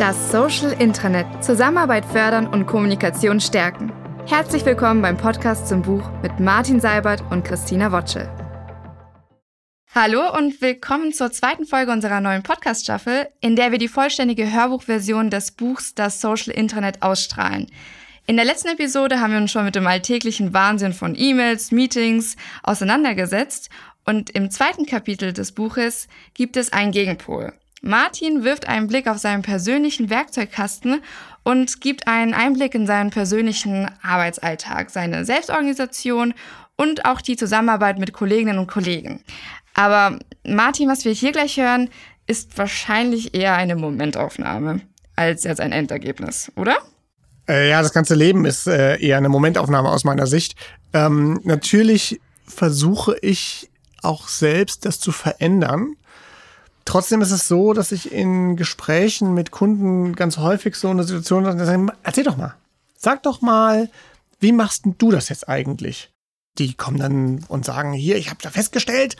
Das Social Intranet. Zusammenarbeit fördern und Kommunikation stärken. Herzlich willkommen beim Podcast zum Buch mit Martin Seibert und Christina Wotschel. Hallo und willkommen zur zweiten Folge unserer neuen Podcast-Staffel, in der wir die vollständige Hörbuchversion des Buchs Das Social Intranet ausstrahlen. In der letzten Episode haben wir uns schon mit dem alltäglichen Wahnsinn von E-Mails, Meetings auseinandergesetzt und im zweiten Kapitel des Buches gibt es einen Gegenpol. Martin wirft einen Blick auf seinen persönlichen Werkzeugkasten und gibt einen Einblick in seinen persönlichen Arbeitsalltag, seine Selbstorganisation und auch die Zusammenarbeit mit Kolleginnen und Kollegen. Aber Martin, was wir hier gleich hören, ist wahrscheinlich eher eine Momentaufnahme als jetzt ein Endergebnis, oder? Äh, ja, das ganze Leben ist äh, eher eine Momentaufnahme aus meiner Sicht. Ähm, natürlich versuche ich auch selbst das zu verändern. Trotzdem ist es so, dass ich in Gesprächen mit Kunden ganz häufig so eine Situation sage, erzähl doch mal, sag doch mal, wie machst du das jetzt eigentlich? Die kommen dann und sagen, hier, ich habe da festgestellt,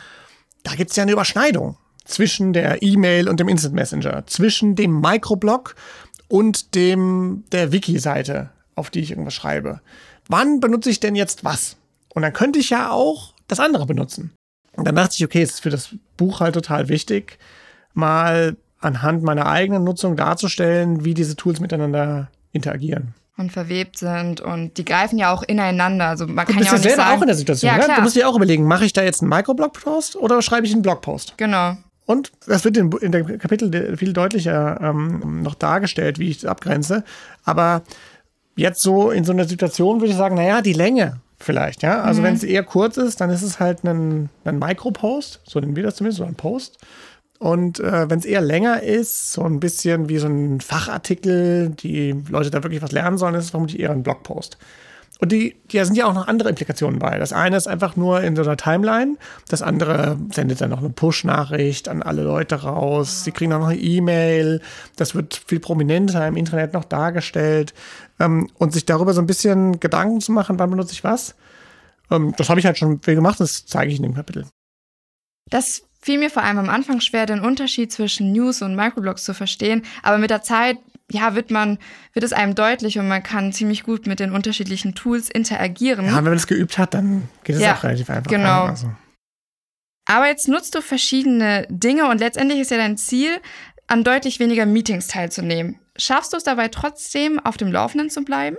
da gibt es ja eine Überschneidung zwischen der E-Mail und dem Instant Messenger, zwischen dem Microblog und dem der Wiki-Seite, auf die ich irgendwas schreibe. Wann benutze ich denn jetzt was? Und dann könnte ich ja auch das andere benutzen. Und dann dachte ich, okay, es ist für das Buch halt total wichtig, mal anhand meiner eigenen Nutzung darzustellen, wie diese Tools miteinander interagieren und verwebt sind und die greifen ja auch ineinander. Also man du kann bist ja auch ja selber sagen, auch in der Situation. Ja, ne? Du musst dir auch überlegen, mache ich da jetzt einen Microblog-Post oder schreibe ich einen Blogpost? Genau. Und das wird in, in dem Kapitel viel deutlicher ähm, noch dargestellt, wie ich das abgrenze. Aber jetzt so in so einer Situation würde ich sagen, naja, die Länge vielleicht, ja. Also Mhm. wenn es eher kurz ist, dann ist es halt ein, ein Micropost, so nennen wir das zumindest, so ein Post. Und äh, wenn es eher länger ist, so ein bisschen wie so ein Fachartikel, die Leute da wirklich was lernen sollen, ist es vermutlich eher ein Blogpost. Und die, da sind ja auch noch andere Implikationen bei. Das eine ist einfach nur in so einer Timeline. Das andere sendet dann noch eine Push-Nachricht an alle Leute raus. Sie kriegen dann noch eine E-Mail. Das wird viel prominenter im Internet noch dargestellt. Ähm, und sich darüber so ein bisschen Gedanken zu machen, wann benutze ich was. Ähm, das habe ich halt schon viel gemacht. Das zeige ich in dem Kapitel. Das fiel mir vor allem am Anfang schwer, den Unterschied zwischen News und Microblogs zu verstehen. Aber mit der Zeit, ja, wird man, wird es einem deutlich und man kann ziemlich gut mit den unterschiedlichen Tools interagieren. Ja, wenn man das geübt hat, dann geht es Ja, auch relativ einfach. genau. Also. Aber jetzt nutzt du verschiedene Dinge und letztendlich ist ja dein Ziel, an deutlich weniger Meetings teilzunehmen. Schaffst du es dabei trotzdem, auf dem Laufenden zu bleiben?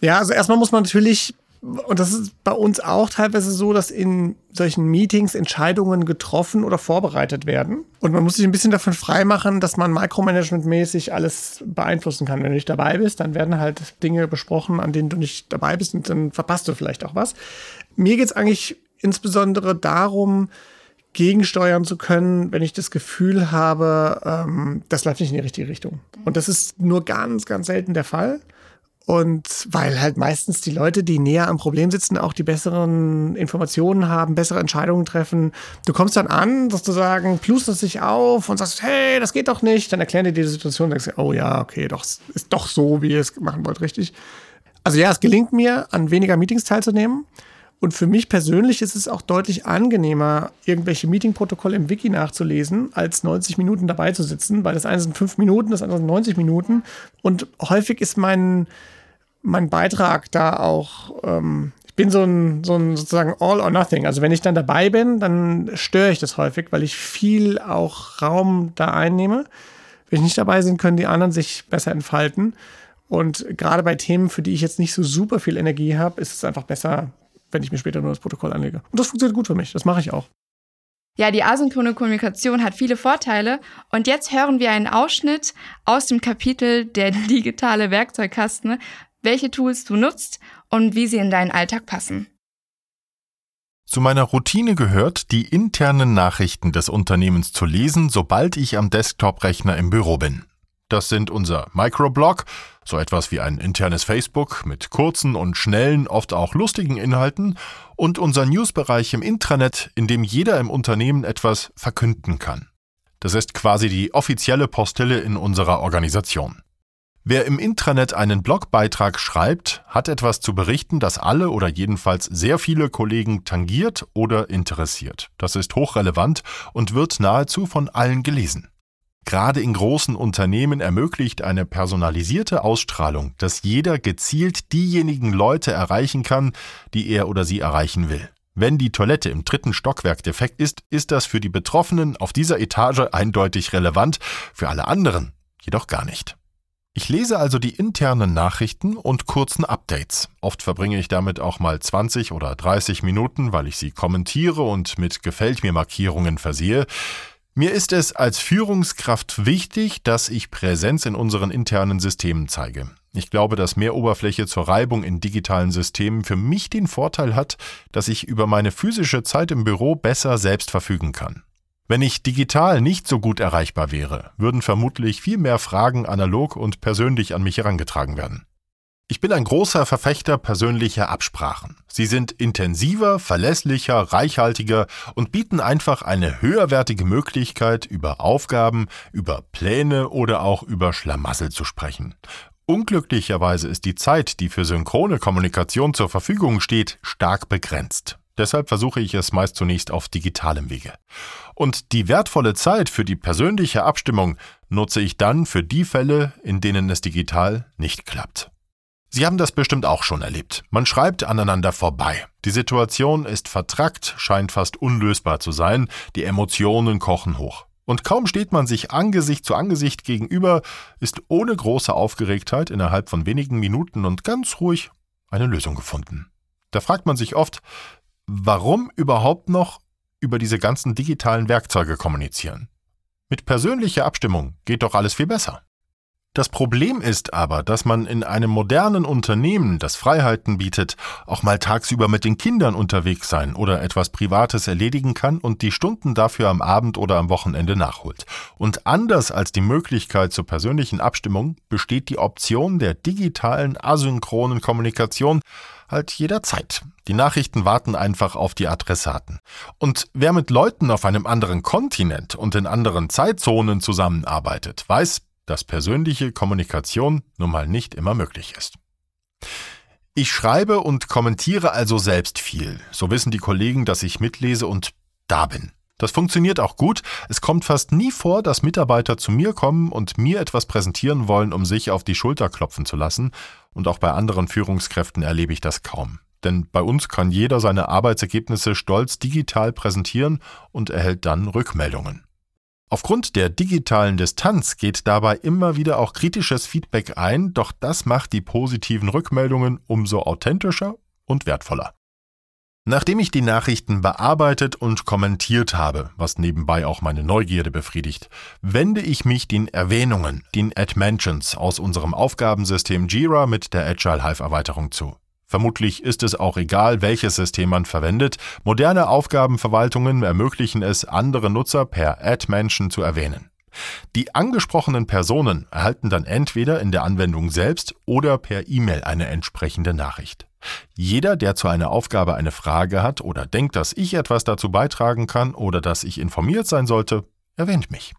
Ja, also erstmal muss man natürlich, und das ist bei uns auch teilweise so, dass in solchen Meetings Entscheidungen getroffen oder vorbereitet werden. Und man muss sich ein bisschen davon freimachen, dass man micromanagement-mäßig alles beeinflussen kann. Wenn du nicht dabei bist, dann werden halt Dinge besprochen, an denen du nicht dabei bist und dann verpasst du vielleicht auch was. Mir geht's eigentlich insbesondere darum, gegensteuern zu können, wenn ich das Gefühl habe, ähm, das läuft nicht in die richtige Richtung. Und das ist nur ganz, ganz selten der Fall. Und weil halt meistens die Leute, die näher am Problem sitzen, auch die besseren Informationen haben, bessere Entscheidungen treffen. Du kommst dann an, sozusagen, plusterst dich auf und sagst, hey, das geht doch nicht. Dann erklären dir die Situation und denkst, oh ja, okay, doch, ist doch so, wie ihr es machen wollt, richtig. Also ja, es gelingt mir, an weniger Meetings teilzunehmen. Und für mich persönlich ist es auch deutlich angenehmer, irgendwelche Meetingprotokolle im Wiki nachzulesen, als 90 Minuten dabei zu sitzen, weil das eine sind fünf Minuten, das andere sind 90 Minuten. Und häufig ist mein, mein Beitrag da auch, ähm, ich bin so ein, so ein sozusagen all or nothing. Also wenn ich dann dabei bin, dann störe ich das häufig, weil ich viel auch Raum da einnehme. Wenn ich nicht dabei bin, können die anderen sich besser entfalten. Und gerade bei Themen, für die ich jetzt nicht so super viel Energie habe, ist es einfach besser, wenn ich mir später nur das Protokoll anlege. Und das funktioniert gut für mich. Das mache ich auch. Ja, die asynchrone Kommunikation hat viele Vorteile und jetzt hören wir einen Ausschnitt aus dem Kapitel Der digitale Werkzeugkasten, welche Tools du nutzt und wie sie in deinen Alltag passen. Zu meiner Routine gehört, die internen Nachrichten des Unternehmens zu lesen, sobald ich am Desktop-Rechner im Büro bin. Das sind unser Microblog, so etwas wie ein internes Facebook mit kurzen und schnellen, oft auch lustigen Inhalten, und unser Newsbereich im Intranet, in dem jeder im Unternehmen etwas verkünden kann. Das ist quasi die offizielle Postille in unserer Organisation. Wer im Intranet einen Blogbeitrag schreibt, hat etwas zu berichten, das alle oder jedenfalls sehr viele Kollegen tangiert oder interessiert. Das ist hochrelevant und wird nahezu von allen gelesen. Gerade in großen Unternehmen ermöglicht eine personalisierte Ausstrahlung, dass jeder gezielt diejenigen Leute erreichen kann, die er oder sie erreichen will. Wenn die Toilette im dritten Stockwerk defekt ist, ist das für die Betroffenen auf dieser Etage eindeutig relevant, für alle anderen jedoch gar nicht. Ich lese also die internen Nachrichten und kurzen Updates. Oft verbringe ich damit auch mal 20 oder 30 Minuten, weil ich sie kommentiere und mit Gefällt mir Markierungen versehe. Mir ist es als Führungskraft wichtig, dass ich Präsenz in unseren internen Systemen zeige. Ich glaube, dass mehr Oberfläche zur Reibung in digitalen Systemen für mich den Vorteil hat, dass ich über meine physische Zeit im Büro besser selbst verfügen kann. Wenn ich digital nicht so gut erreichbar wäre, würden vermutlich viel mehr Fragen analog und persönlich an mich herangetragen werden. Ich bin ein großer Verfechter persönlicher Absprachen. Sie sind intensiver, verlässlicher, reichhaltiger und bieten einfach eine höherwertige Möglichkeit, über Aufgaben, über Pläne oder auch über Schlamassel zu sprechen. Unglücklicherweise ist die Zeit, die für synchrone Kommunikation zur Verfügung steht, stark begrenzt. Deshalb versuche ich es meist zunächst auf digitalem Wege. Und die wertvolle Zeit für die persönliche Abstimmung nutze ich dann für die Fälle, in denen es digital nicht klappt. Sie haben das bestimmt auch schon erlebt. Man schreibt aneinander vorbei. Die Situation ist vertrackt, scheint fast unlösbar zu sein, die Emotionen kochen hoch. Und kaum steht man sich Angesicht zu Angesicht gegenüber, ist ohne große Aufgeregtheit innerhalb von wenigen Minuten und ganz ruhig eine Lösung gefunden. Da fragt man sich oft, warum überhaupt noch über diese ganzen digitalen Werkzeuge kommunizieren. Mit persönlicher Abstimmung geht doch alles viel besser. Das Problem ist aber, dass man in einem modernen Unternehmen, das Freiheiten bietet, auch mal tagsüber mit den Kindern unterwegs sein oder etwas Privates erledigen kann und die Stunden dafür am Abend oder am Wochenende nachholt. Und anders als die Möglichkeit zur persönlichen Abstimmung besteht die Option der digitalen asynchronen Kommunikation halt jederzeit. Die Nachrichten warten einfach auf die Adressaten. Und wer mit Leuten auf einem anderen Kontinent und in anderen Zeitzonen zusammenarbeitet, weiß, dass persönliche Kommunikation nun mal nicht immer möglich ist. Ich schreibe und kommentiere also selbst viel. So wissen die Kollegen, dass ich mitlese und da bin. Das funktioniert auch gut. Es kommt fast nie vor, dass Mitarbeiter zu mir kommen und mir etwas präsentieren wollen, um sich auf die Schulter klopfen zu lassen. Und auch bei anderen Führungskräften erlebe ich das kaum. Denn bei uns kann jeder seine Arbeitsergebnisse stolz digital präsentieren und erhält dann Rückmeldungen. Aufgrund der digitalen Distanz geht dabei immer wieder auch kritisches Feedback ein, doch das macht die positiven Rückmeldungen umso authentischer und wertvoller. Nachdem ich die Nachrichten bearbeitet und kommentiert habe, was nebenbei auch meine Neugierde befriedigt, wende ich mich den Erwähnungen, den Add-Mentions aus unserem Aufgabensystem Jira mit der Agile Hive Erweiterung zu. Vermutlich ist es auch egal, welches System man verwendet. Moderne Aufgabenverwaltungen ermöglichen es, andere Nutzer per Add-Mention zu erwähnen. Die angesprochenen Personen erhalten dann entweder in der Anwendung selbst oder per E-Mail eine entsprechende Nachricht. Jeder, der zu einer Aufgabe eine Frage hat oder denkt, dass ich etwas dazu beitragen kann oder dass ich informiert sein sollte, erwähnt mich.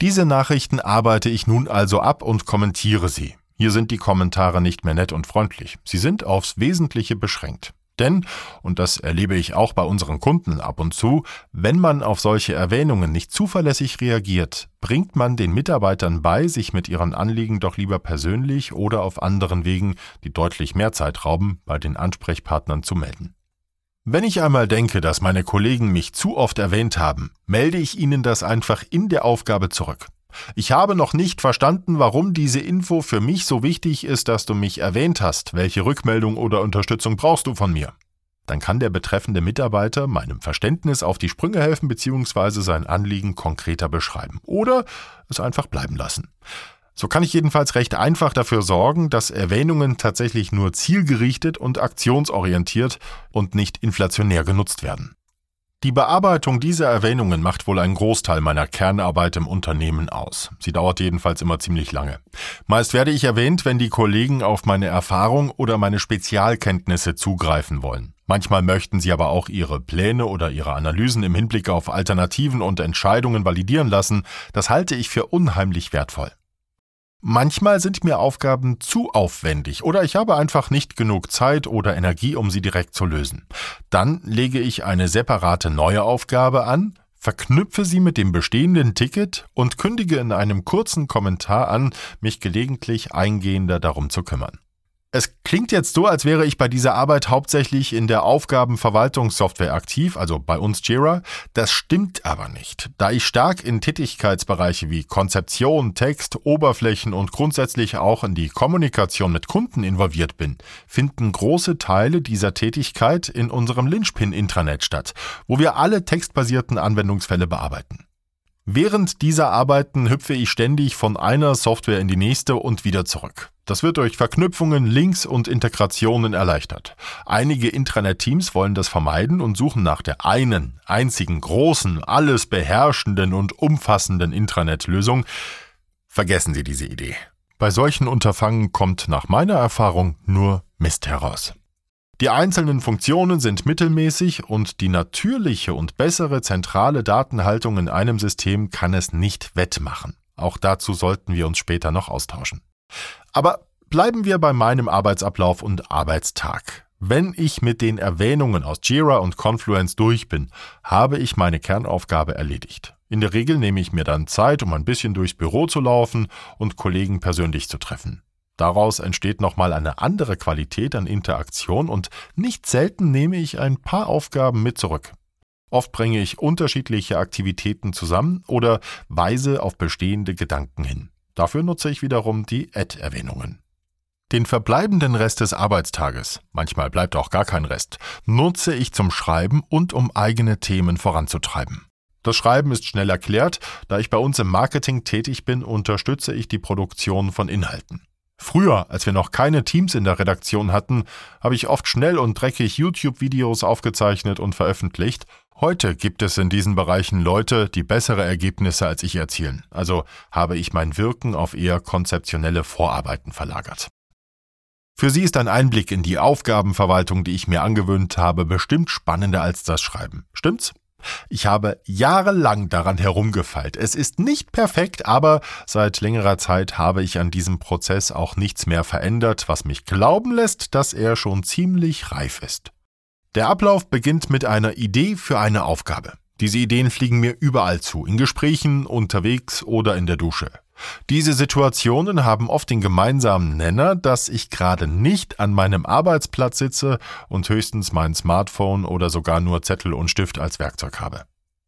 Diese Nachrichten arbeite ich nun also ab und kommentiere sie. Hier sind die Kommentare nicht mehr nett und freundlich. Sie sind aufs Wesentliche beschränkt. Denn, und das erlebe ich auch bei unseren Kunden ab und zu, wenn man auf solche Erwähnungen nicht zuverlässig reagiert, bringt man den Mitarbeitern bei, sich mit ihren Anliegen doch lieber persönlich oder auf anderen Wegen, die deutlich mehr Zeit rauben, bei den Ansprechpartnern zu melden. Wenn ich einmal denke, dass meine Kollegen mich zu oft erwähnt haben, melde ich ihnen das einfach in der Aufgabe zurück. Ich habe noch nicht verstanden, warum diese Info für mich so wichtig ist, dass du mich erwähnt hast. Welche Rückmeldung oder Unterstützung brauchst du von mir? Dann kann der betreffende Mitarbeiter meinem Verständnis auf die Sprünge helfen bzw. sein Anliegen konkreter beschreiben oder es einfach bleiben lassen. So kann ich jedenfalls recht einfach dafür sorgen, dass Erwähnungen tatsächlich nur zielgerichtet und aktionsorientiert und nicht inflationär genutzt werden. Die Bearbeitung dieser Erwähnungen macht wohl einen Großteil meiner Kernarbeit im Unternehmen aus. Sie dauert jedenfalls immer ziemlich lange. Meist werde ich erwähnt, wenn die Kollegen auf meine Erfahrung oder meine Spezialkenntnisse zugreifen wollen. Manchmal möchten sie aber auch ihre Pläne oder ihre Analysen im Hinblick auf Alternativen und Entscheidungen validieren lassen. Das halte ich für unheimlich wertvoll. Manchmal sind mir Aufgaben zu aufwendig oder ich habe einfach nicht genug Zeit oder Energie, um sie direkt zu lösen. Dann lege ich eine separate neue Aufgabe an, verknüpfe sie mit dem bestehenden Ticket und kündige in einem kurzen Kommentar an, mich gelegentlich eingehender darum zu kümmern. Es klingt jetzt so, als wäre ich bei dieser Arbeit hauptsächlich in der Aufgabenverwaltungssoftware aktiv, also bei uns Jira. Das stimmt aber nicht, da ich stark in Tätigkeitsbereiche wie Konzeption, Text, Oberflächen und grundsätzlich auch in die Kommunikation mit Kunden involviert bin, finden große Teile dieser Tätigkeit in unserem Linchpin-Intranet statt, wo wir alle textbasierten Anwendungsfälle bearbeiten. Während dieser Arbeiten hüpfe ich ständig von einer Software in die nächste und wieder zurück. Das wird durch Verknüpfungen, Links und Integrationen erleichtert. Einige Intranet-Teams wollen das vermeiden und suchen nach der einen, einzigen, großen, alles beherrschenden und umfassenden Intranet-Lösung. Vergessen Sie diese Idee. Bei solchen Unterfangen kommt nach meiner Erfahrung nur Mist heraus. Die einzelnen Funktionen sind mittelmäßig und die natürliche und bessere zentrale Datenhaltung in einem System kann es nicht wettmachen. Auch dazu sollten wir uns später noch austauschen. Aber bleiben wir bei meinem Arbeitsablauf und Arbeitstag. Wenn ich mit den Erwähnungen aus Jira und Confluence durch bin, habe ich meine Kernaufgabe erledigt. In der Regel nehme ich mir dann Zeit, um ein bisschen durchs Büro zu laufen und Kollegen persönlich zu treffen. Daraus entsteht nochmal eine andere Qualität an Interaktion und nicht selten nehme ich ein paar Aufgaben mit zurück. Oft bringe ich unterschiedliche Aktivitäten zusammen oder weise auf bestehende Gedanken hin. Dafür nutze ich wiederum die Add-Erwähnungen. Den verbleibenden Rest des Arbeitstages, manchmal bleibt auch gar kein Rest, nutze ich zum Schreiben und um eigene Themen voranzutreiben. Das Schreiben ist schnell erklärt, da ich bei uns im Marketing tätig bin, unterstütze ich die Produktion von Inhalten. Früher, als wir noch keine Teams in der Redaktion hatten, habe ich oft schnell und dreckig YouTube-Videos aufgezeichnet und veröffentlicht. Heute gibt es in diesen Bereichen Leute, die bessere Ergebnisse als ich erzielen, also habe ich mein Wirken auf eher konzeptionelle Vorarbeiten verlagert. Für Sie ist ein Einblick in die Aufgabenverwaltung, die ich mir angewöhnt habe, bestimmt spannender als das Schreiben. Stimmt's? Ich habe jahrelang daran herumgefeilt. Es ist nicht perfekt, aber seit längerer Zeit habe ich an diesem Prozess auch nichts mehr verändert, was mich glauben lässt, dass er schon ziemlich reif ist. Der Ablauf beginnt mit einer Idee für eine Aufgabe. Diese Ideen fliegen mir überall zu, in Gesprächen, unterwegs oder in der Dusche. Diese Situationen haben oft den gemeinsamen Nenner, dass ich gerade nicht an meinem Arbeitsplatz sitze und höchstens mein Smartphone oder sogar nur Zettel und Stift als Werkzeug habe.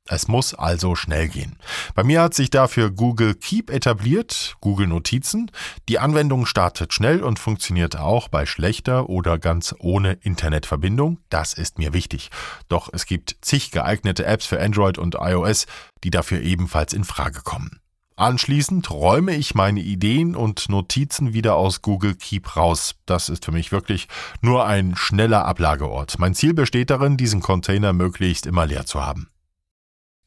Es muss also schnell gehen. Bei mir hat sich dafür Google Keep etabliert, Google Notizen. Die Anwendung startet schnell und funktioniert auch bei schlechter oder ganz ohne Internetverbindung. Das ist mir wichtig. Doch es gibt zig geeignete Apps für Android und iOS, die dafür ebenfalls in Frage kommen. Anschließend räume ich meine Ideen und Notizen wieder aus Google Keep raus. Das ist für mich wirklich nur ein schneller Ablageort. Mein Ziel besteht darin, diesen Container möglichst immer leer zu haben.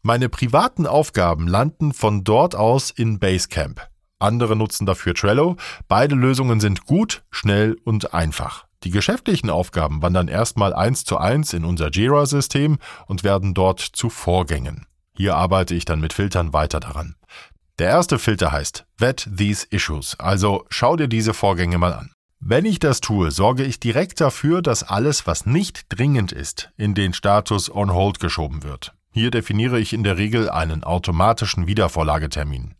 Meine privaten Aufgaben landen von dort aus in Basecamp. Andere nutzen dafür Trello. Beide Lösungen sind gut, schnell und einfach. Die geschäftlichen Aufgaben wandern erstmal eins zu eins in unser Jira-System und werden dort zu Vorgängen. Hier arbeite ich dann mit Filtern weiter daran. Der erste Filter heißt Vet these issues, also schau dir diese Vorgänge mal an. Wenn ich das tue, sorge ich direkt dafür, dass alles, was nicht dringend ist, in den Status On Hold geschoben wird. Hier definiere ich in der Regel einen automatischen Wiedervorlagetermin.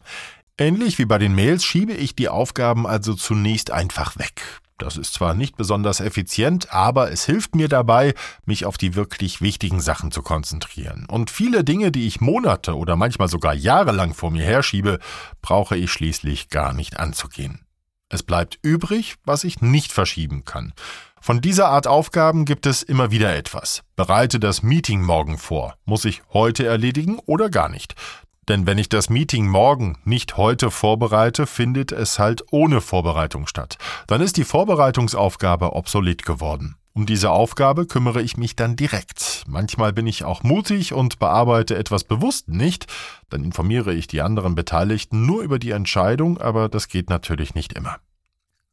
Ähnlich wie bei den Mails schiebe ich die Aufgaben also zunächst einfach weg. Das ist zwar nicht besonders effizient, aber es hilft mir dabei, mich auf die wirklich wichtigen Sachen zu konzentrieren. Und viele Dinge, die ich Monate oder manchmal sogar jahrelang vor mir herschiebe, brauche ich schließlich gar nicht anzugehen. Es bleibt übrig, was ich nicht verschieben kann. Von dieser Art Aufgaben gibt es immer wieder etwas. Bereite das Meeting morgen vor. Muss ich heute erledigen oder gar nicht? Denn wenn ich das Meeting morgen nicht heute vorbereite, findet es halt ohne Vorbereitung statt. Dann ist die Vorbereitungsaufgabe obsolet geworden. Um diese Aufgabe kümmere ich mich dann direkt. Manchmal bin ich auch mutig und bearbeite etwas bewusst nicht. Dann informiere ich die anderen Beteiligten nur über die Entscheidung, aber das geht natürlich nicht immer.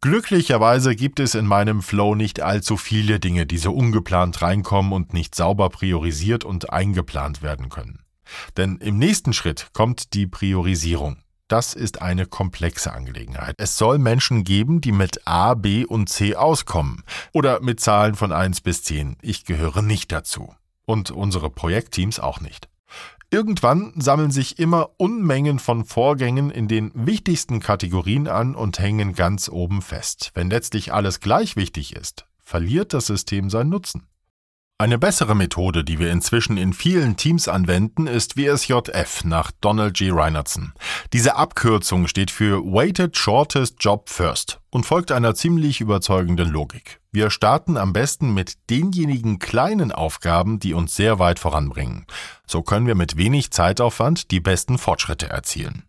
Glücklicherweise gibt es in meinem Flow nicht allzu viele Dinge, die so ungeplant reinkommen und nicht sauber priorisiert und eingeplant werden können. Denn im nächsten Schritt kommt die Priorisierung. Das ist eine komplexe Angelegenheit. Es soll Menschen geben, die mit A, B und C auskommen. Oder mit Zahlen von 1 bis 10. Ich gehöre nicht dazu. Und unsere Projektteams auch nicht. Irgendwann sammeln sich immer Unmengen von Vorgängen in den wichtigsten Kategorien an und hängen ganz oben fest. Wenn letztlich alles gleich wichtig ist, verliert das System seinen Nutzen. Eine bessere Methode, die wir inzwischen in vielen Teams anwenden, ist WSJF nach Donald G. Reinertson. Diese Abkürzung steht für Weighted Shortest Job First und folgt einer ziemlich überzeugenden Logik. Wir starten am besten mit denjenigen kleinen Aufgaben, die uns sehr weit voranbringen. So können wir mit wenig Zeitaufwand die besten Fortschritte erzielen.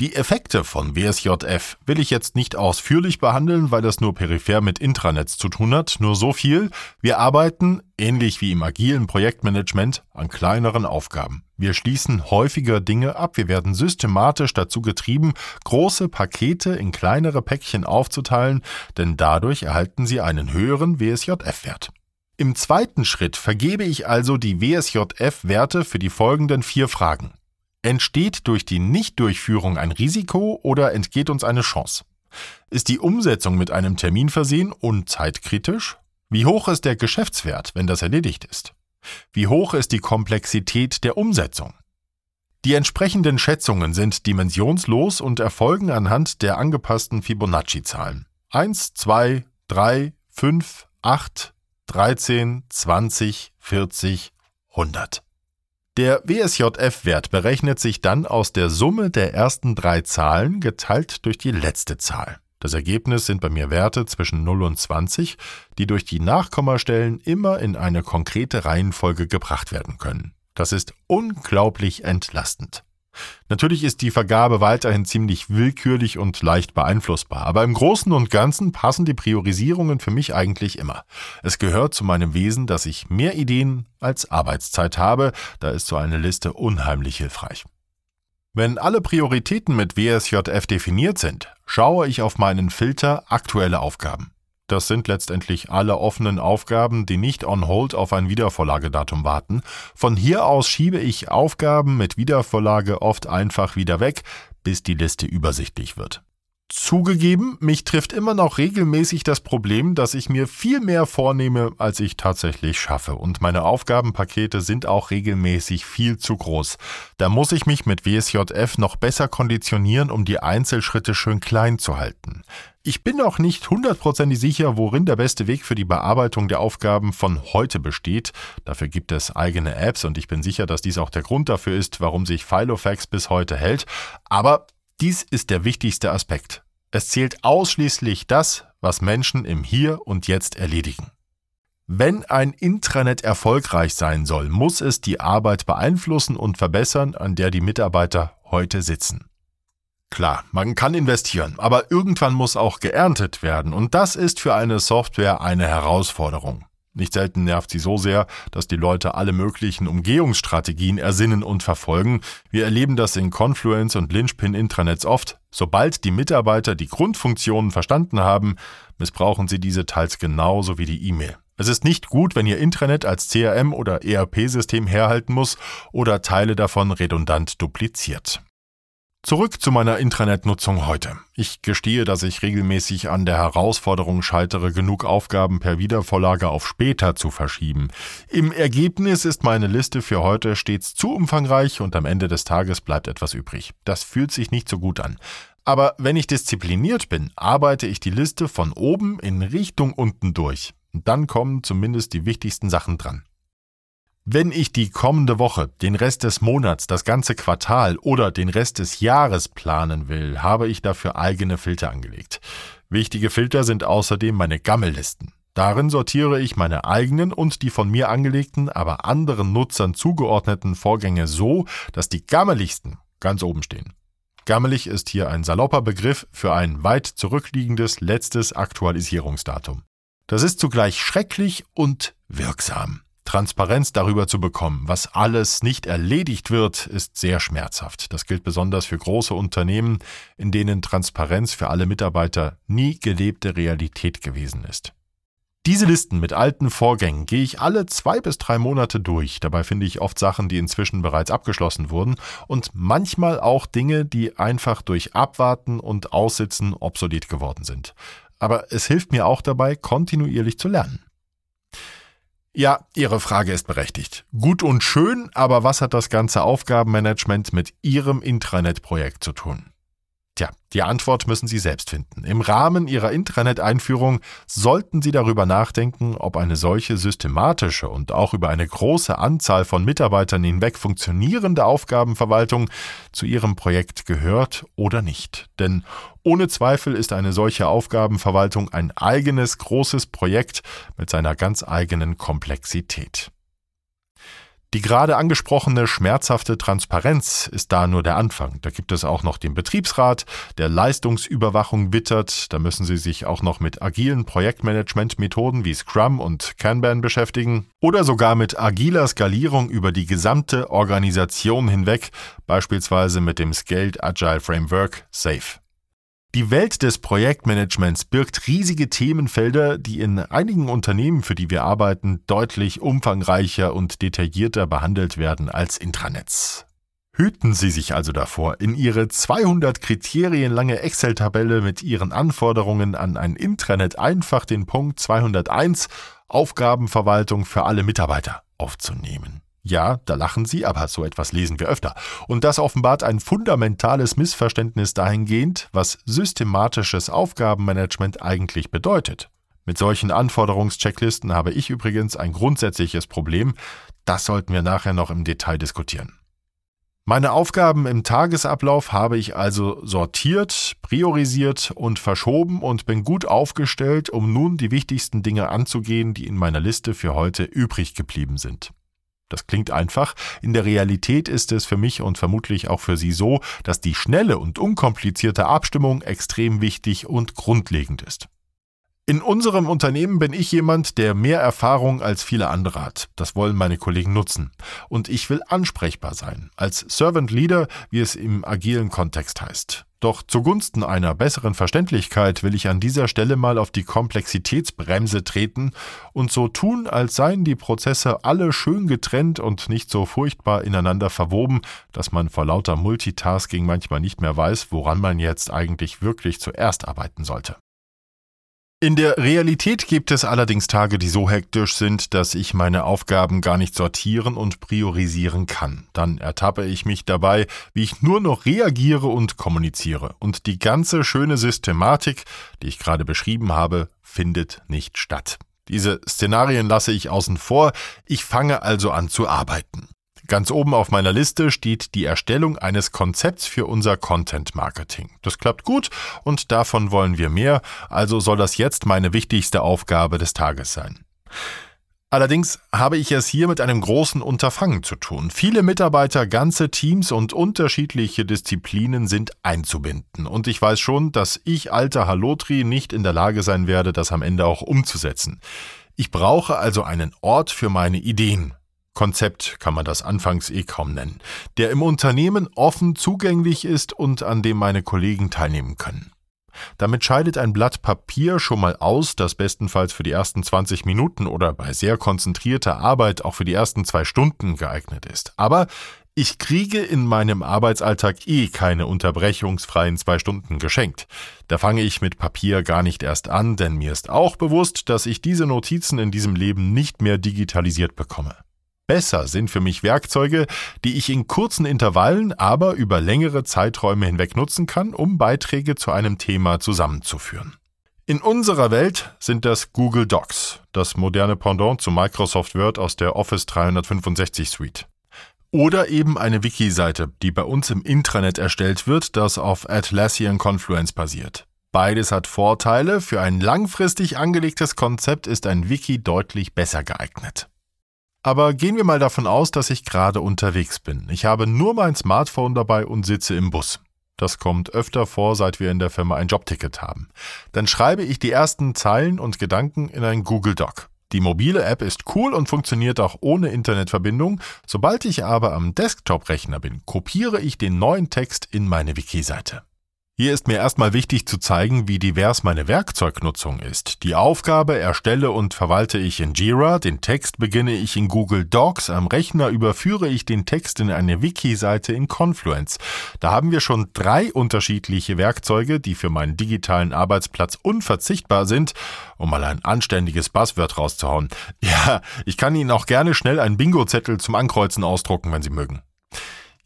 Die Effekte von WSJF will ich jetzt nicht ausführlich behandeln, weil das nur peripher mit Intranets zu tun hat. Nur so viel. Wir arbeiten, ähnlich wie im agilen Projektmanagement, an kleineren Aufgaben. Wir schließen häufiger Dinge ab. Wir werden systematisch dazu getrieben, große Pakete in kleinere Päckchen aufzuteilen, denn dadurch erhalten sie einen höheren WSJF-Wert. Im zweiten Schritt vergebe ich also die WSJF-Werte für die folgenden vier Fragen. Entsteht durch die Nichtdurchführung ein Risiko oder entgeht uns eine Chance? Ist die Umsetzung mit einem Termin versehen und zeitkritisch? Wie hoch ist der Geschäftswert, wenn das erledigt ist? Wie hoch ist die Komplexität der Umsetzung? Die entsprechenden Schätzungen sind dimensionslos und erfolgen anhand der angepassten Fibonacci-Zahlen. 1, 2, 3, 5, 8, 13, 20, 40, 100. Der WSJF-Wert berechnet sich dann aus der Summe der ersten drei Zahlen geteilt durch die letzte Zahl. Das Ergebnis sind bei mir Werte zwischen 0 und 20, die durch die Nachkommastellen immer in eine konkrete Reihenfolge gebracht werden können. Das ist unglaublich entlastend. Natürlich ist die Vergabe weiterhin ziemlich willkürlich und leicht beeinflussbar, aber im Großen und Ganzen passen die Priorisierungen für mich eigentlich immer. Es gehört zu meinem Wesen, dass ich mehr Ideen als Arbeitszeit habe, da ist so eine Liste unheimlich hilfreich. Wenn alle Prioritäten mit WSJF definiert sind, schaue ich auf meinen Filter aktuelle Aufgaben. Das sind letztendlich alle offenen Aufgaben, die nicht on hold auf ein Wiedervorlagedatum warten. Von hier aus schiebe ich Aufgaben mit Wiedervorlage oft einfach wieder weg, bis die Liste übersichtlich wird. Zugegeben, mich trifft immer noch regelmäßig das Problem, dass ich mir viel mehr vornehme, als ich tatsächlich schaffe. Und meine Aufgabenpakete sind auch regelmäßig viel zu groß. Da muss ich mich mit WSJF noch besser konditionieren, um die Einzelschritte schön klein zu halten. Ich bin auch nicht hundertprozentig sicher, worin der beste Weg für die Bearbeitung der Aufgaben von heute besteht. Dafür gibt es eigene Apps und ich bin sicher, dass dies auch der Grund dafür ist, warum sich Filofax bis heute hält. Aber dies ist der wichtigste Aspekt. Es zählt ausschließlich das, was Menschen im Hier und Jetzt erledigen. Wenn ein Intranet erfolgreich sein soll, muss es die Arbeit beeinflussen und verbessern, an der die Mitarbeiter heute sitzen. Klar, man kann investieren, aber irgendwann muss auch geerntet werden und das ist für eine Software eine Herausforderung. Nicht selten nervt sie so sehr, dass die Leute alle möglichen Umgehungsstrategien ersinnen und verfolgen. Wir erleben das in Confluence und Lynchpin-Intranets oft. Sobald die Mitarbeiter die Grundfunktionen verstanden haben, missbrauchen sie diese teils genauso wie die E-Mail. Es ist nicht gut, wenn Ihr Intranet als CRM oder ERP-System herhalten muss oder Teile davon redundant dupliziert. Zurück zu meiner Intranet-Nutzung heute. Ich gestehe, dass ich regelmäßig an der Herausforderung scheitere, genug Aufgaben per Wiedervorlage auf später zu verschieben. Im Ergebnis ist meine Liste für heute stets zu umfangreich und am Ende des Tages bleibt etwas übrig. Das fühlt sich nicht so gut an. Aber wenn ich diszipliniert bin, arbeite ich die Liste von oben in Richtung unten durch. Dann kommen zumindest die wichtigsten Sachen dran. Wenn ich die kommende Woche, den Rest des Monats, das ganze Quartal oder den Rest des Jahres planen will, habe ich dafür eigene Filter angelegt. Wichtige Filter sind außerdem meine Gammellisten. Darin sortiere ich meine eigenen und die von mir angelegten, aber anderen Nutzern zugeordneten Vorgänge so, dass die gammeligsten ganz oben stehen. Gammelig ist hier ein salopper Begriff für ein weit zurückliegendes letztes Aktualisierungsdatum. Das ist zugleich schrecklich und wirksam. Transparenz darüber zu bekommen, was alles nicht erledigt wird, ist sehr schmerzhaft. Das gilt besonders für große Unternehmen, in denen Transparenz für alle Mitarbeiter nie gelebte Realität gewesen ist. Diese Listen mit alten Vorgängen gehe ich alle zwei bis drei Monate durch. Dabei finde ich oft Sachen, die inzwischen bereits abgeschlossen wurden und manchmal auch Dinge, die einfach durch Abwarten und Aussitzen obsolet geworden sind. Aber es hilft mir auch dabei, kontinuierlich zu lernen. Ja, Ihre Frage ist berechtigt. Gut und schön, aber was hat das ganze Aufgabenmanagement mit Ihrem Intranet-Projekt zu tun? Tja, die Antwort müssen Sie selbst finden. Im Rahmen Ihrer Intranet-Einführung sollten Sie darüber nachdenken, ob eine solche systematische und auch über eine große Anzahl von Mitarbeitern hinweg funktionierende Aufgabenverwaltung zu Ihrem Projekt gehört oder nicht. Denn ohne Zweifel ist eine solche Aufgabenverwaltung ein eigenes großes Projekt mit seiner ganz eigenen Komplexität. Die gerade angesprochene schmerzhafte Transparenz ist da nur der Anfang. Da gibt es auch noch den Betriebsrat, der Leistungsüberwachung wittert. Da müssen Sie sich auch noch mit agilen Projektmanagementmethoden wie Scrum und Kanban beschäftigen oder sogar mit agiler Skalierung über die gesamte Organisation hinweg, beispielsweise mit dem Scaled Agile Framework SAFE. Die Welt des Projektmanagements birgt riesige Themenfelder, die in einigen Unternehmen, für die wir arbeiten, deutlich umfangreicher und detaillierter behandelt werden als Intranets. Hüten Sie sich also davor, in Ihre 200 Kriterien lange Excel-Tabelle mit Ihren Anforderungen an ein Intranet einfach den Punkt 201 Aufgabenverwaltung für alle Mitarbeiter aufzunehmen. Ja, da lachen Sie, aber so etwas lesen wir öfter. Und das offenbart ein fundamentales Missverständnis dahingehend, was systematisches Aufgabenmanagement eigentlich bedeutet. Mit solchen Anforderungschecklisten habe ich übrigens ein grundsätzliches Problem, das sollten wir nachher noch im Detail diskutieren. Meine Aufgaben im Tagesablauf habe ich also sortiert, priorisiert und verschoben und bin gut aufgestellt, um nun die wichtigsten Dinge anzugehen, die in meiner Liste für heute übrig geblieben sind. Das klingt einfach. In der Realität ist es für mich und vermutlich auch für Sie so, dass die schnelle und unkomplizierte Abstimmung extrem wichtig und grundlegend ist. In unserem Unternehmen bin ich jemand, der mehr Erfahrung als viele andere hat. Das wollen meine Kollegen nutzen. Und ich will ansprechbar sein, als Servant Leader, wie es im agilen Kontext heißt. Doch zugunsten einer besseren Verständlichkeit will ich an dieser Stelle mal auf die Komplexitätsbremse treten und so tun, als seien die Prozesse alle schön getrennt und nicht so furchtbar ineinander verwoben, dass man vor lauter Multitasking manchmal nicht mehr weiß, woran man jetzt eigentlich wirklich zuerst arbeiten sollte. In der Realität gibt es allerdings Tage, die so hektisch sind, dass ich meine Aufgaben gar nicht sortieren und priorisieren kann. Dann ertappe ich mich dabei, wie ich nur noch reagiere und kommuniziere. Und die ganze schöne Systematik, die ich gerade beschrieben habe, findet nicht statt. Diese Szenarien lasse ich außen vor, ich fange also an zu arbeiten. Ganz oben auf meiner Liste steht die Erstellung eines Konzepts für unser Content Marketing. Das klappt gut und davon wollen wir mehr, also soll das jetzt meine wichtigste Aufgabe des Tages sein. Allerdings habe ich es hier mit einem großen Unterfangen zu tun. Viele Mitarbeiter, ganze Teams und unterschiedliche Disziplinen sind einzubinden. Und ich weiß schon, dass ich, alter Halotri, nicht in der Lage sein werde, das am Ende auch umzusetzen. Ich brauche also einen Ort für meine Ideen. Konzept kann man das anfangs eh kaum nennen, der im Unternehmen offen zugänglich ist und an dem meine Kollegen teilnehmen können. Damit scheidet ein Blatt Papier schon mal aus, das bestenfalls für die ersten 20 Minuten oder bei sehr konzentrierter Arbeit auch für die ersten zwei Stunden geeignet ist. Aber ich kriege in meinem Arbeitsalltag eh keine unterbrechungsfreien zwei Stunden geschenkt. Da fange ich mit Papier gar nicht erst an, denn mir ist auch bewusst, dass ich diese Notizen in diesem Leben nicht mehr digitalisiert bekomme. Besser sind für mich Werkzeuge, die ich in kurzen Intervallen, aber über längere Zeiträume hinweg nutzen kann, um Beiträge zu einem Thema zusammenzuführen. In unserer Welt sind das Google Docs, das moderne Pendant zu Microsoft Word aus der Office 365 Suite. Oder eben eine Wiki-Seite, die bei uns im Intranet erstellt wird, das auf Atlassian Confluence basiert. Beides hat Vorteile, für ein langfristig angelegtes Konzept ist ein Wiki deutlich besser geeignet. Aber gehen wir mal davon aus, dass ich gerade unterwegs bin. Ich habe nur mein Smartphone dabei und sitze im Bus. Das kommt öfter vor, seit wir in der Firma ein Jobticket haben. Dann schreibe ich die ersten Zeilen und Gedanken in ein Google Doc. Die mobile App ist cool und funktioniert auch ohne Internetverbindung. Sobald ich aber am Desktop-Rechner bin, kopiere ich den neuen Text in meine Wiki-Seite. Hier ist mir erstmal wichtig zu zeigen, wie divers meine Werkzeugnutzung ist. Die Aufgabe erstelle und verwalte ich in Jira, den Text beginne ich in Google Docs, am Rechner überführe ich den Text in eine Wiki-Seite in Confluence. Da haben wir schon drei unterschiedliche Werkzeuge, die für meinen digitalen Arbeitsplatz unverzichtbar sind, um mal ein anständiges Buzzword rauszuhauen. Ja, ich kann Ihnen auch gerne schnell einen Bingo-Zettel zum Ankreuzen ausdrucken, wenn Sie mögen.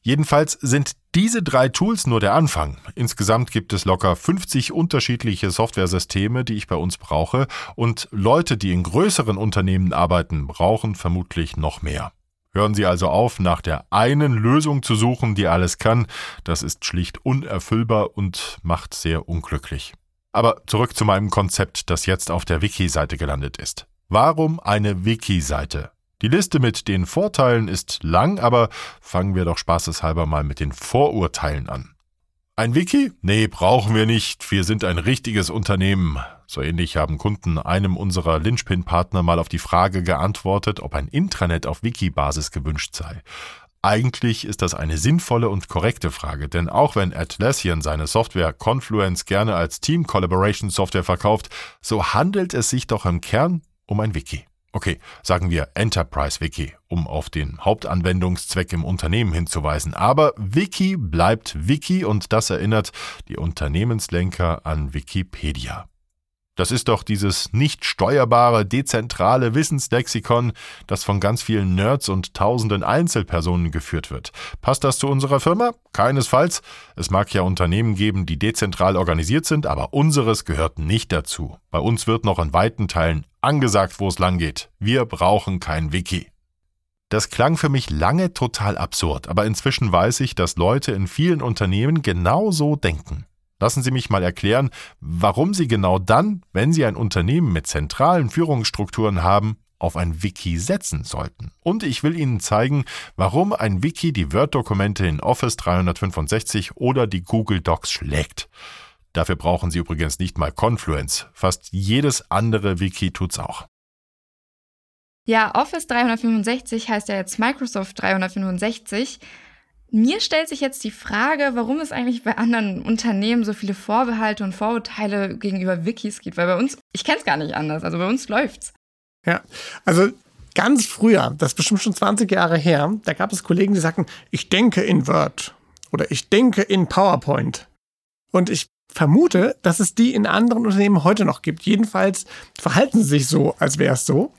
Jedenfalls sind diese drei Tools nur der Anfang. Insgesamt gibt es locker 50 unterschiedliche Softwaresysteme, die ich bei uns brauche, und Leute, die in größeren Unternehmen arbeiten, brauchen vermutlich noch mehr. Hören Sie also auf, nach der einen Lösung zu suchen, die alles kann. Das ist schlicht unerfüllbar und macht sehr unglücklich. Aber zurück zu meinem Konzept, das jetzt auf der Wiki-Seite gelandet ist. Warum eine Wiki-Seite? Die Liste mit den Vorteilen ist lang, aber fangen wir doch spaßeshalber mal mit den Vorurteilen an. Ein Wiki? Nee, brauchen wir nicht. Wir sind ein richtiges Unternehmen. So ähnlich haben Kunden einem unserer Linchpin-Partner mal auf die Frage geantwortet, ob ein Intranet auf Wiki-Basis gewünscht sei. Eigentlich ist das eine sinnvolle und korrekte Frage, denn auch wenn Atlassian seine Software Confluence gerne als Team Collaboration Software verkauft, so handelt es sich doch im Kern um ein Wiki. Okay, sagen wir Enterprise Wiki, um auf den Hauptanwendungszweck im Unternehmen hinzuweisen. Aber Wiki bleibt Wiki und das erinnert die Unternehmenslenker an Wikipedia. Das ist doch dieses nicht steuerbare, dezentrale Wissenslexikon, das von ganz vielen Nerds und tausenden Einzelpersonen geführt wird. Passt das zu unserer Firma? Keinesfalls. Es mag ja Unternehmen geben, die dezentral organisiert sind, aber unseres gehört nicht dazu. Bei uns wird noch in weiten Teilen angesagt, wo es lang geht. Wir brauchen kein Wiki. Das klang für mich lange total absurd, aber inzwischen weiß ich, dass Leute in vielen Unternehmen genau so denken. Lassen Sie mich mal erklären, warum Sie genau dann, wenn Sie ein Unternehmen mit zentralen Führungsstrukturen haben, auf ein Wiki setzen sollten. Und ich will Ihnen zeigen, warum ein Wiki die Word-Dokumente in Office 365 oder die Google Docs schlägt. Dafür brauchen Sie übrigens nicht mal Confluence. Fast jedes andere Wiki tut's auch. Ja, Office 365 heißt ja jetzt Microsoft 365. Mir stellt sich jetzt die Frage, warum es eigentlich bei anderen Unternehmen so viele Vorbehalte und Vorurteile gegenüber Wikis gibt. Weil bei uns, ich kenne es gar nicht anders, also bei uns läuft's. Ja, also ganz früher, das ist bestimmt schon 20 Jahre her, da gab es Kollegen, die sagten, ich denke in Word oder ich denke in PowerPoint. Und ich vermute, dass es die in anderen Unternehmen heute noch gibt. Jedenfalls verhalten sie sich so, als wäre es so.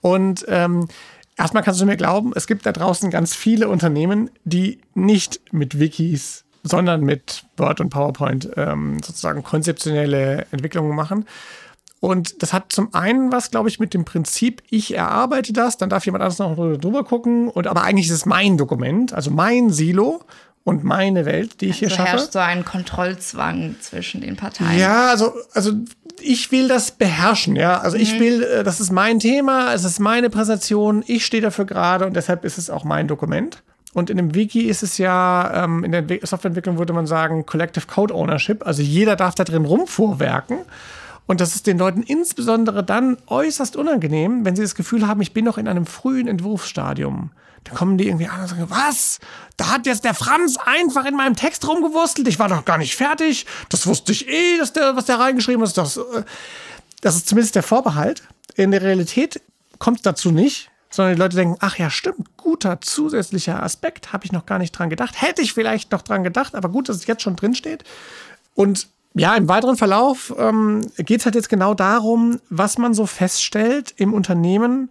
Und ähm, Erstmal kannst du mir glauben, es gibt da draußen ganz viele Unternehmen, die nicht mit Wikis, sondern mit Word und PowerPoint ähm, sozusagen konzeptionelle Entwicklungen machen. Und das hat zum einen was, glaube ich, mit dem Prinzip, ich erarbeite das, dann darf jemand anderes noch drüber gucken. Und aber eigentlich ist es mein Dokument, also mein Silo und meine Welt, die ich hier also schaffe. herrscht so ein Kontrollzwang zwischen den Parteien. Ja, also, also ich will das beherrschen, ja. Also mhm. ich will, äh, das ist mein Thema, es ist meine Präsentation, ich stehe dafür gerade und deshalb ist es auch mein Dokument. Und in dem Wiki ist es ja, ähm, in der Softwareentwicklung würde man sagen, Collective Code Ownership. Also jeder darf da drin rumvorwerken. Und das ist den Leuten insbesondere dann äußerst unangenehm, wenn sie das Gefühl haben, ich bin noch in einem frühen Entwurfsstadium. Da kommen die irgendwie an und sagen, was? Da hat jetzt der Franz einfach in meinem Text rumgewurstelt. Ich war doch gar nicht fertig. Das wusste ich eh, dass der, was der reingeschrieben hat. Das, äh, das ist zumindest der Vorbehalt. In der Realität kommt es dazu nicht, sondern die Leute denken, ach ja, stimmt, guter zusätzlicher Aspekt, habe ich noch gar nicht dran gedacht. Hätte ich vielleicht noch dran gedacht, aber gut, dass es jetzt schon drin steht. Und ja, im weiteren Verlauf ähm, geht es halt jetzt genau darum, was man so feststellt im Unternehmen,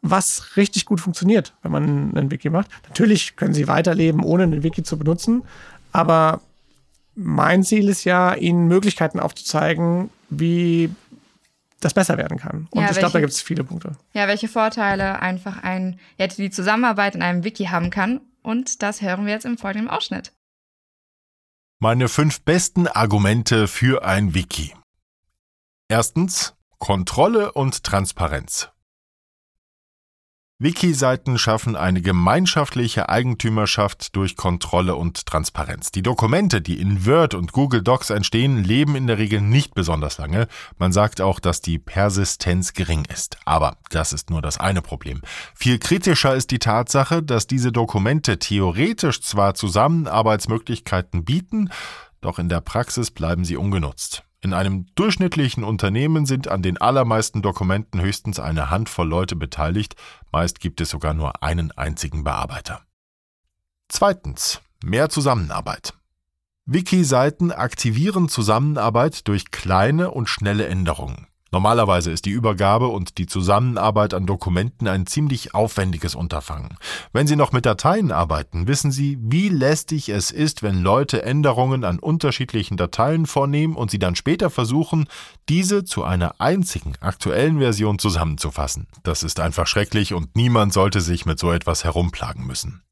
was richtig gut funktioniert, wenn man einen Wiki macht. Natürlich können Sie weiterleben, ohne einen Wiki zu benutzen, aber mein Ziel ist ja, Ihnen Möglichkeiten aufzuzeigen, wie das besser werden kann. Und ja, ich glaube, da gibt es viele Punkte. Ja, welche Vorteile einfach ein, ja, die Zusammenarbeit in einem Wiki haben kann. Und das hören wir jetzt im folgenden Ausschnitt. Meine fünf besten Argumente für ein Wiki. Erstens Kontrolle und Transparenz. Wiki-Seiten schaffen eine gemeinschaftliche Eigentümerschaft durch Kontrolle und Transparenz. Die Dokumente, die in Word und Google Docs entstehen, leben in der Regel nicht besonders lange. Man sagt auch, dass die Persistenz gering ist. Aber das ist nur das eine Problem. Viel kritischer ist die Tatsache, dass diese Dokumente theoretisch zwar Zusammenarbeitsmöglichkeiten bieten, doch in der Praxis bleiben sie ungenutzt. In einem durchschnittlichen Unternehmen sind an den allermeisten Dokumenten höchstens eine Handvoll Leute beteiligt, meist gibt es sogar nur einen einzigen Bearbeiter. Zweitens. Mehr Zusammenarbeit. Wiki-Seiten aktivieren Zusammenarbeit durch kleine und schnelle Änderungen. Normalerweise ist die Übergabe und die Zusammenarbeit an Dokumenten ein ziemlich aufwendiges Unterfangen. Wenn Sie noch mit Dateien arbeiten, wissen Sie, wie lästig es ist, wenn Leute Änderungen an unterschiedlichen Dateien vornehmen und sie dann später versuchen, diese zu einer einzigen aktuellen Version zusammenzufassen. Das ist einfach schrecklich und niemand sollte sich mit so etwas herumplagen müssen.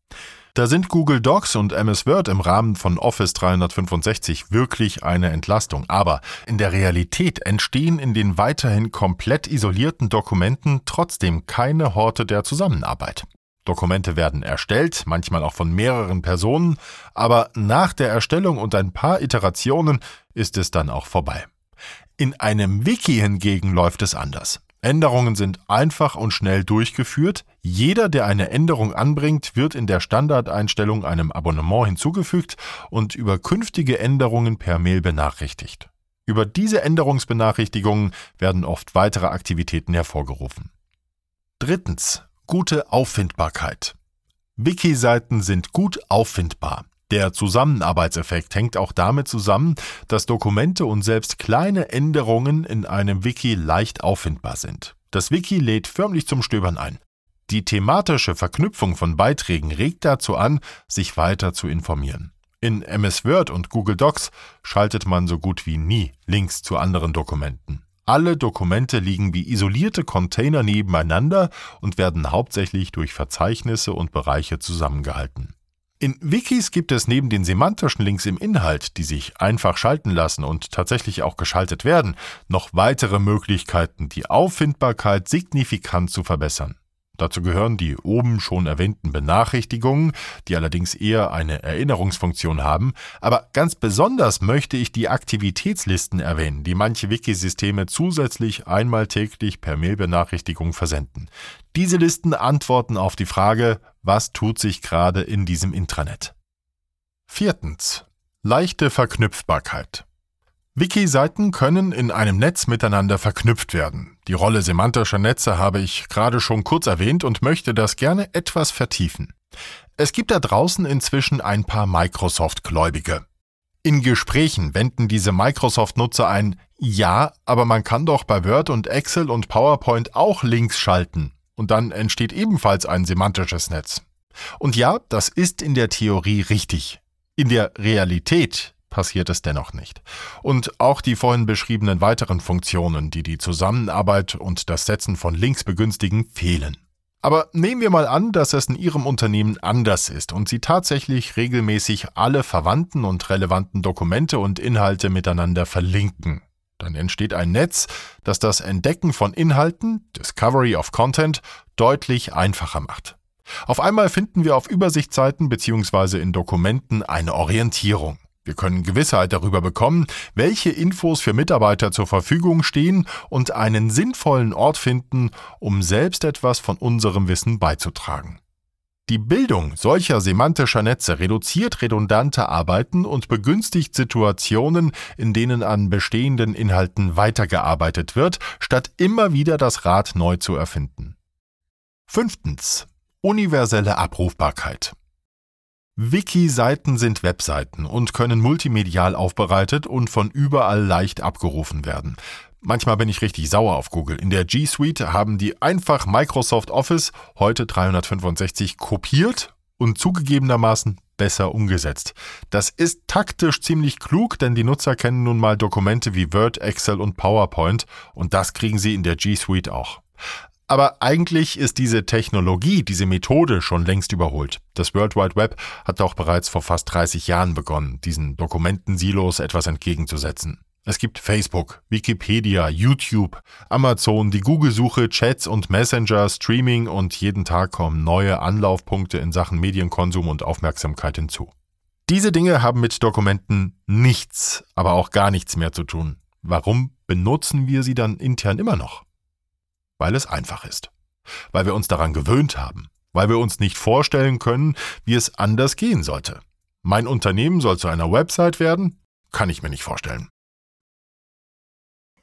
Da sind Google Docs und MS Word im Rahmen von Office 365 wirklich eine Entlastung. Aber in der Realität entstehen in den weiterhin komplett isolierten Dokumenten trotzdem keine Horte der Zusammenarbeit. Dokumente werden erstellt, manchmal auch von mehreren Personen, aber nach der Erstellung und ein paar Iterationen ist es dann auch vorbei. In einem Wiki hingegen läuft es anders. Änderungen sind einfach und schnell durchgeführt. Jeder, der eine Änderung anbringt, wird in der Standardeinstellung einem Abonnement hinzugefügt und über künftige Änderungen per Mail benachrichtigt. Über diese Änderungsbenachrichtigungen werden oft weitere Aktivitäten hervorgerufen. Drittens. Gute Auffindbarkeit. Wiki-Seiten sind gut auffindbar. Der Zusammenarbeitseffekt hängt auch damit zusammen, dass Dokumente und selbst kleine Änderungen in einem Wiki leicht auffindbar sind. Das Wiki lädt förmlich zum Stöbern ein. Die thematische Verknüpfung von Beiträgen regt dazu an, sich weiter zu informieren. In MS Word und Google Docs schaltet man so gut wie nie Links zu anderen Dokumenten. Alle Dokumente liegen wie isolierte Container nebeneinander und werden hauptsächlich durch Verzeichnisse und Bereiche zusammengehalten. In Wikis gibt es neben den semantischen Links im Inhalt, die sich einfach schalten lassen und tatsächlich auch geschaltet werden, noch weitere Möglichkeiten, die Auffindbarkeit signifikant zu verbessern. Dazu gehören die oben schon erwähnten Benachrichtigungen, die allerdings eher eine Erinnerungsfunktion haben, aber ganz besonders möchte ich die Aktivitätslisten erwähnen, die manche Wikisysteme zusätzlich einmal täglich per Mailbenachrichtigung versenden. Diese Listen antworten auf die Frage, was tut sich gerade in diesem Intranet. Viertens. Leichte Verknüpfbarkeit. Wiki-Seiten können in einem Netz miteinander verknüpft werden. Die Rolle semantischer Netze habe ich gerade schon kurz erwähnt und möchte das gerne etwas vertiefen. Es gibt da draußen inzwischen ein paar Microsoft-Gläubige. In Gesprächen wenden diese Microsoft-Nutzer ein Ja, aber man kann doch bei Word und Excel und PowerPoint auch Links schalten. Und dann entsteht ebenfalls ein semantisches Netz. Und ja, das ist in der Theorie richtig. In der Realität passiert es dennoch nicht. Und auch die vorhin beschriebenen weiteren Funktionen, die die Zusammenarbeit und das Setzen von Links begünstigen, fehlen. Aber nehmen wir mal an, dass es in Ihrem Unternehmen anders ist und Sie tatsächlich regelmäßig alle verwandten und relevanten Dokumente und Inhalte miteinander verlinken. Dann entsteht ein Netz, das das Entdecken von Inhalten, Discovery of Content, deutlich einfacher macht. Auf einmal finden wir auf Übersichtsseiten bzw. in Dokumenten eine Orientierung. Wir können Gewissheit darüber bekommen, welche Infos für Mitarbeiter zur Verfügung stehen und einen sinnvollen Ort finden, um selbst etwas von unserem Wissen beizutragen. Die Bildung solcher semantischer Netze reduziert redundante Arbeiten und begünstigt Situationen, in denen an bestehenden Inhalten weitergearbeitet wird, statt immer wieder das Rad neu zu erfinden. Fünftens. Universelle Abrufbarkeit. Wiki-Seiten sind Webseiten und können multimedial aufbereitet und von überall leicht abgerufen werden. Manchmal bin ich richtig sauer auf Google. In der G Suite haben die einfach Microsoft Office heute 365 kopiert und zugegebenermaßen besser umgesetzt. Das ist taktisch ziemlich klug, denn die Nutzer kennen nun mal Dokumente wie Word, Excel und PowerPoint und das kriegen sie in der G Suite auch. Aber eigentlich ist diese Technologie, diese Methode schon längst überholt. Das World Wide Web hat auch bereits vor fast 30 Jahren begonnen, diesen Dokumentensilos etwas entgegenzusetzen. Es gibt Facebook, Wikipedia, YouTube, Amazon, die Google-Suche, Chats und Messenger, Streaming und jeden Tag kommen neue Anlaufpunkte in Sachen Medienkonsum und Aufmerksamkeit hinzu. Diese Dinge haben mit Dokumenten nichts, aber auch gar nichts mehr zu tun. Warum benutzen wir sie dann intern immer noch? weil es einfach ist, weil wir uns daran gewöhnt haben, weil wir uns nicht vorstellen können, wie es anders gehen sollte. Mein Unternehmen soll zu einer Website werden? kann ich mir nicht vorstellen.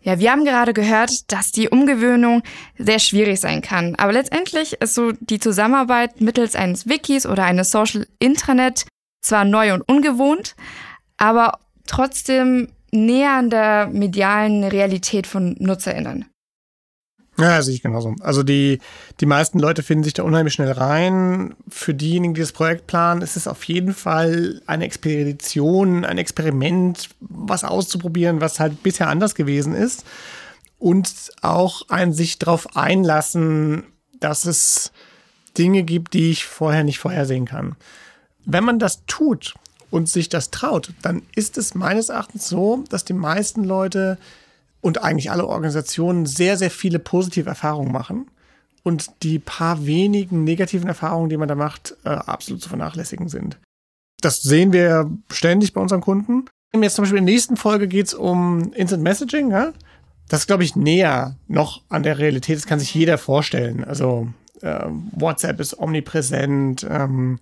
Ja, wir haben gerade gehört, dass die Umgewöhnung sehr schwierig sein kann. Aber letztendlich ist so die Zusammenarbeit mittels eines Wikis oder eines Social Intranet zwar neu und ungewohnt, aber trotzdem näher an der medialen Realität von NutzerInnen. Ja, sehe ich genauso. Also die, die meisten Leute finden sich da unheimlich schnell rein. Für diejenigen, die das Projekt planen, ist es auf jeden Fall eine Expedition, ein Experiment, was auszuprobieren, was halt bisher anders gewesen ist. Und auch ein sich darauf einlassen, dass es Dinge gibt, die ich vorher nicht vorhersehen kann. Wenn man das tut und sich das traut, dann ist es meines Erachtens so, dass die meisten Leute und eigentlich alle Organisationen sehr, sehr viele positive Erfahrungen machen. Und die paar wenigen negativen Erfahrungen, die man da macht, äh, absolut zu vernachlässigen sind. Das sehen wir ständig bei unseren Kunden. Jetzt zum Beispiel in der nächsten Folge geht es um Instant Messaging. Ja? Das ist, glaube ich, näher noch an der Realität. Das kann sich jeder vorstellen. Also äh, WhatsApp ist omnipräsent. Ähm,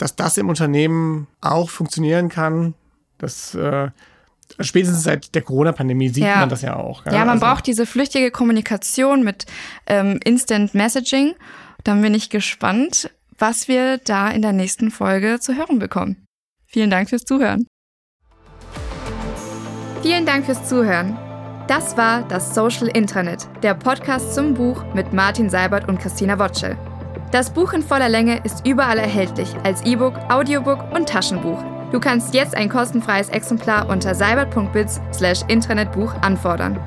dass das im Unternehmen auch funktionieren kann, das äh, spätestens seit der Corona-Pandemie sieht ja. man das ja auch. Ja, ja man also, braucht diese flüchtige Kommunikation mit ähm, Instant Messaging. Da bin ich gespannt, was wir da in der nächsten Folge zu hören bekommen. Vielen Dank fürs Zuhören. Vielen Dank fürs Zuhören. Das war das Social Intranet, der Podcast zum Buch mit Martin Seibert und Christina Wotschel. Das Buch in voller Länge ist überall erhältlich als E-Book, Audiobook und Taschenbuch. Du kannst jetzt ein kostenfreies Exemplar unter seibert.biz/intranetbuch anfordern.